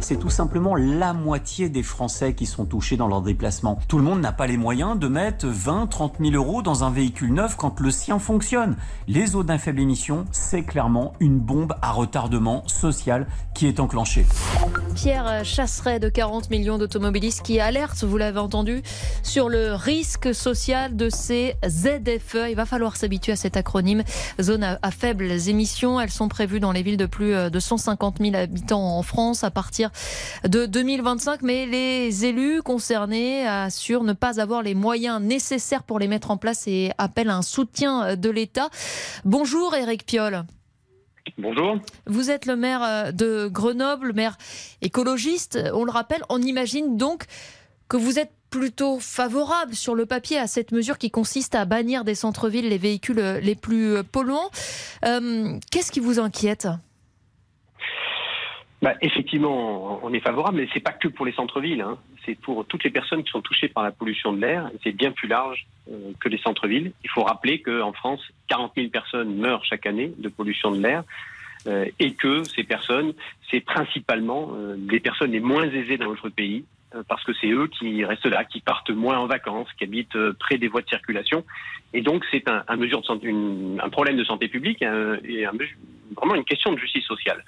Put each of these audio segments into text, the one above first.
C'est tout simplement la moitié des Français qui sont touchés dans leur déplacement. Tout le monde n'a pas les moyens de mettre 20, 30 000 euros dans un véhicule neuf quand le sien fonctionne. Les zones d'un faible émission, c'est clairement une bombe à retardement social qui est enclenchée. Pierre Chasseret de 40 millions d'automobilistes qui alertent, vous l'avez entendu, sur le risque social de ces ZFE. Il va falloir s'habituer à cet acronyme. Zone à, à faibles émissions, elles sont prévues dans les villes de plus de 150 000 habitants en France à partir de 2025. Mais les élus concernés assurent ne pas avoir les moyens nécessaires pour les mettre en place et appellent un soutien de l'État. Bonjour Eric Piolle. Bonjour. Vous êtes le maire de Grenoble, maire écologiste. On le rappelle, on imagine donc que vous êtes plutôt favorable sur le papier à cette mesure qui consiste à bannir des centres-villes les véhicules les plus polluants. Euh, Qu'est-ce qui vous inquiète? Bah, effectivement, on est favorable, mais c'est pas que pour les centres-villes. Hein. C'est pour toutes les personnes qui sont touchées par la pollution de l'air. C'est bien plus large euh, que les centres-villes. Il faut rappeler qu'en France, 40 000 personnes meurent chaque année de pollution de l'air. Euh, et que ces personnes, c'est principalement euh, les personnes les moins aisées dans notre pays, euh, parce que c'est eux qui restent là, qui partent moins en vacances, qui habitent près des voies de circulation. Et donc c'est un, un, mesure de santé, une, un problème de santé publique un, et un, vraiment une question de justice sociale.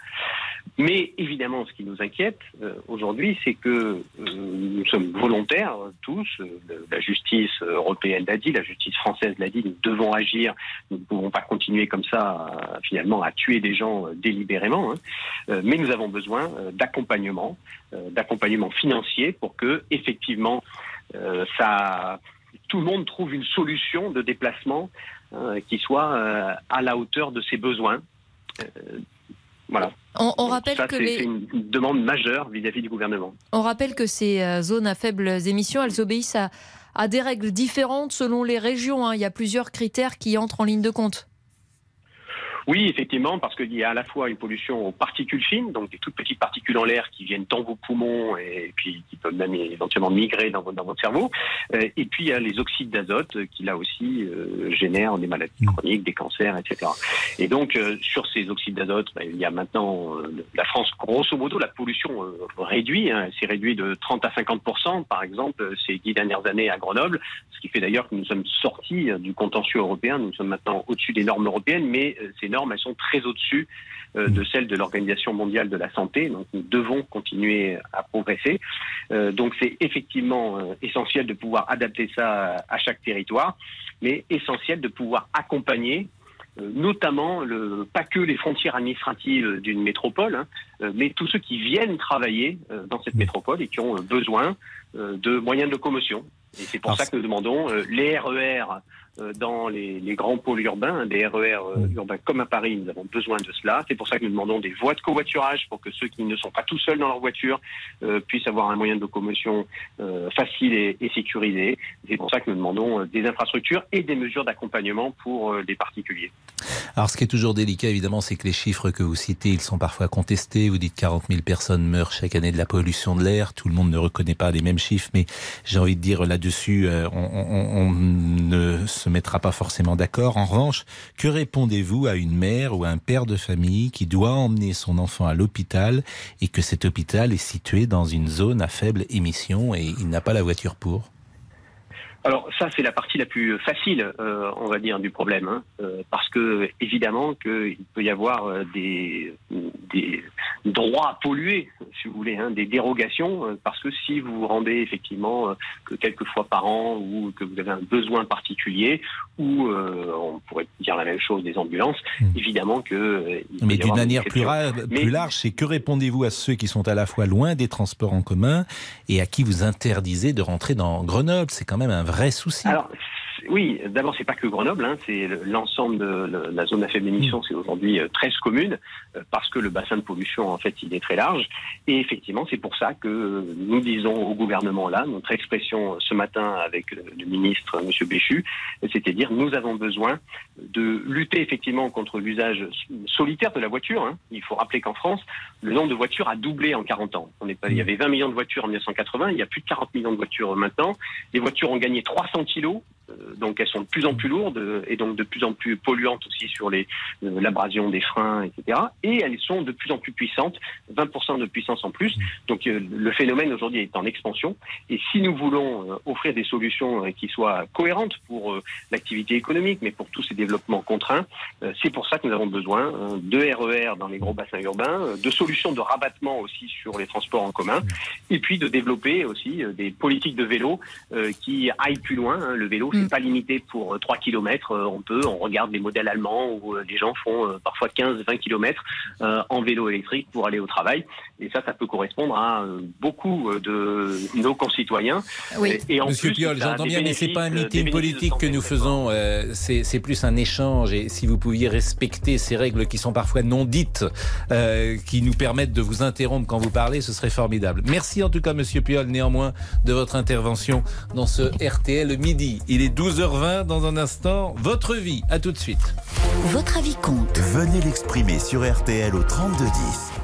Mais évidemment, ce qui nous inquiète euh, aujourd'hui, c'est que euh, nous sommes volontaires tous. Euh, la justice européenne l'a dit, la justice française l'a dit. Nous devons agir. Nous ne pouvons pas continuer comme ça, finalement, à tuer des gens délibérément. Hein. mais nous avons besoin d'accompagnement, d'accompagnement financier pour que, effectivement, tout le monde trouve une solution de déplacement qui soit à la hauteur de ses besoins. Voilà. On, on rappelle Ça, que c'est les... c'est une demande majeure vis-à-vis du gouvernement. On rappelle que ces euh, zones à faibles émissions, elles obéissent à, à des règles différentes selon les régions. hein. Il y a plusieurs critères qui entrent en ligne de compte. Oui, effectivement, parce qu'il y a à la fois une pollution aux particules fines, donc des toutes petites particules en l'air qui viennent dans vos poumons et puis qui peuvent même éventuellement migrer dans votre, cerveau. Euh, et puis il y a les oxydes d'azote qui là aussi euh, génèrent des maladies chroniques, des cancers, etc. Et donc euh, sur ces oxydes d'azote, ben, il y a maintenant euh, la France, grosso modo, la pollution euh, réduit, hein, c'est réduit de 30 à 50% par exemple ces dix dernières années à Grenoble, ce qui fait d'ailleurs que nous sommes sortis euh, du contentieux européen, nous sommes maintenant au-dessus des normes européennes, mais euh, ces normes, elles sont très au-dessus euh, de celles de l'Organisation mondiale de la santé. Donc nous devons continuer à progresser. Euh, donc c'est effectivement euh, essentiel de pouvoir adapter ça à, à chaque territoire, mais essentiel de pouvoir accompagner notamment le, pas que les frontières administratives d'une métropole, hein, mais tous ceux qui viennent travailler dans cette métropole et qui ont besoin de moyens de locomotion. Et c'est pour Alors, ça que nous demandons les RER euh, dans les, les grands pôles urbains, hein, des RER euh, urbains comme à Paris, nous avons besoin de cela. C'est pour ça que nous demandons des voies de covoiturage pour que ceux qui ne sont pas tout seuls dans leur voiture euh, puissent avoir un moyen de locomotion euh, facile et, et sécurisé. C'est pour ça que nous demandons euh, des infrastructures et des mesures d'accompagnement pour euh, les particuliers. Alors, ce qui est toujours délicat, évidemment, c'est que les chiffres que vous citez, ils sont parfois contestés. Vous dites 40 000 personnes meurent chaque année de la pollution de l'air. Tout le monde ne reconnaît pas les mêmes chiffres, mais j'ai envie de dire là-dessus, euh, on, on- on ne se mettra pas forcément d'accord. En revanche, que répondez-vous à une mère ou à un père de famille qui doit emmener son enfant à l'hôpital et que cet hôpital est situé dans une zone à faible émission et il n'a pas la voiture pour? Alors ça, c'est la partie la plus facile, euh, on va dire, du problème, hein, euh, parce que évidemment qu'il peut y avoir euh, des, des droits à polluer, si vous voulez, hein, des dérogations, euh, parce que si vous vous rendez effectivement euh, que quelques fois par an ou que vous avez un besoin particulier, ou euh, on pourrait dire la même chose des ambulances, Mm. évidemment que Mais d'une manière plus, exceptions. ra- Mais- plus large, c'est que répondez-vous à ceux qui sont à la fois loin des transports en commun et à qui vous interdisez de rentrer dans Grenoble C'est quand même un vrai souci. Alors, oui, d'abord, c'est pas que Grenoble, hein, c'est le- l'ensemble de la zone à faible émission, c'est aujourd'hui euh, 13 communes, euh, parce que le bassin de pollution, en fait, il est très large. Et effectivement, c'est pour ça que euh, nous disons au gouvernement, là, notre expression euh, ce matin avec le, ministre, euh, M. Béchu, euh, c'est-à-dire nous avons besoin de lutter effectivement contre l'usage solitaire de la voiture. hein. Il faut rappeler qu'en France, le nombre de voitures a doublé en 40 ans. On est pas, il y avait 20 millions de voitures en 1980, il y a plus de 40 millions de voitures maintenant. Les voitures ont gagné 300 kilos donc elles sont de plus en plus lourdes et donc de plus en plus polluantes aussi sur les l'abrasion des freins, etc. Et elles sont de plus en plus puissantes, 20% de puissance en plus. Donc le phénomène aujourd'hui est en expansion. Et si nous voulons offrir des solutions qui soient cohérentes pour l'activité économique, mais pour tous ces développements contraints, c'est pour ça que nous avons besoin de RER e dans les gros bassins urbains, de solutions de rabattement aussi sur les transports en commun, et puis de développer aussi des politiques de vélo qui aillent plus loin. Hein. Le vélo, mm. pas limité pour 3 km. On peut, on regarde les modèles allemands où les gens font parfois 15-20 km en vélo électrique pour aller au travail. Et ça, ça peut correspondre à beaucoup de nos concitoyens. Oui. Et en Monsieur Piolle, j'entends bien, mais c'est pas un meeting politique que nous faisons. c'est plus un échange. Et si vous pouviez respecter ces règles qui sont parfois non dites, euh, qui nous permettent de vous interrompre quand vous parlez, ce serait formidable. Merci en tout cas, Monsieur Piolle, néanmoins, de votre intervention dans ce RTL midi. Il est 12h20 dans un instant. Votre vie, à tout de suite. Votre avis compte. Venez l'exprimer sur RTL au 3210.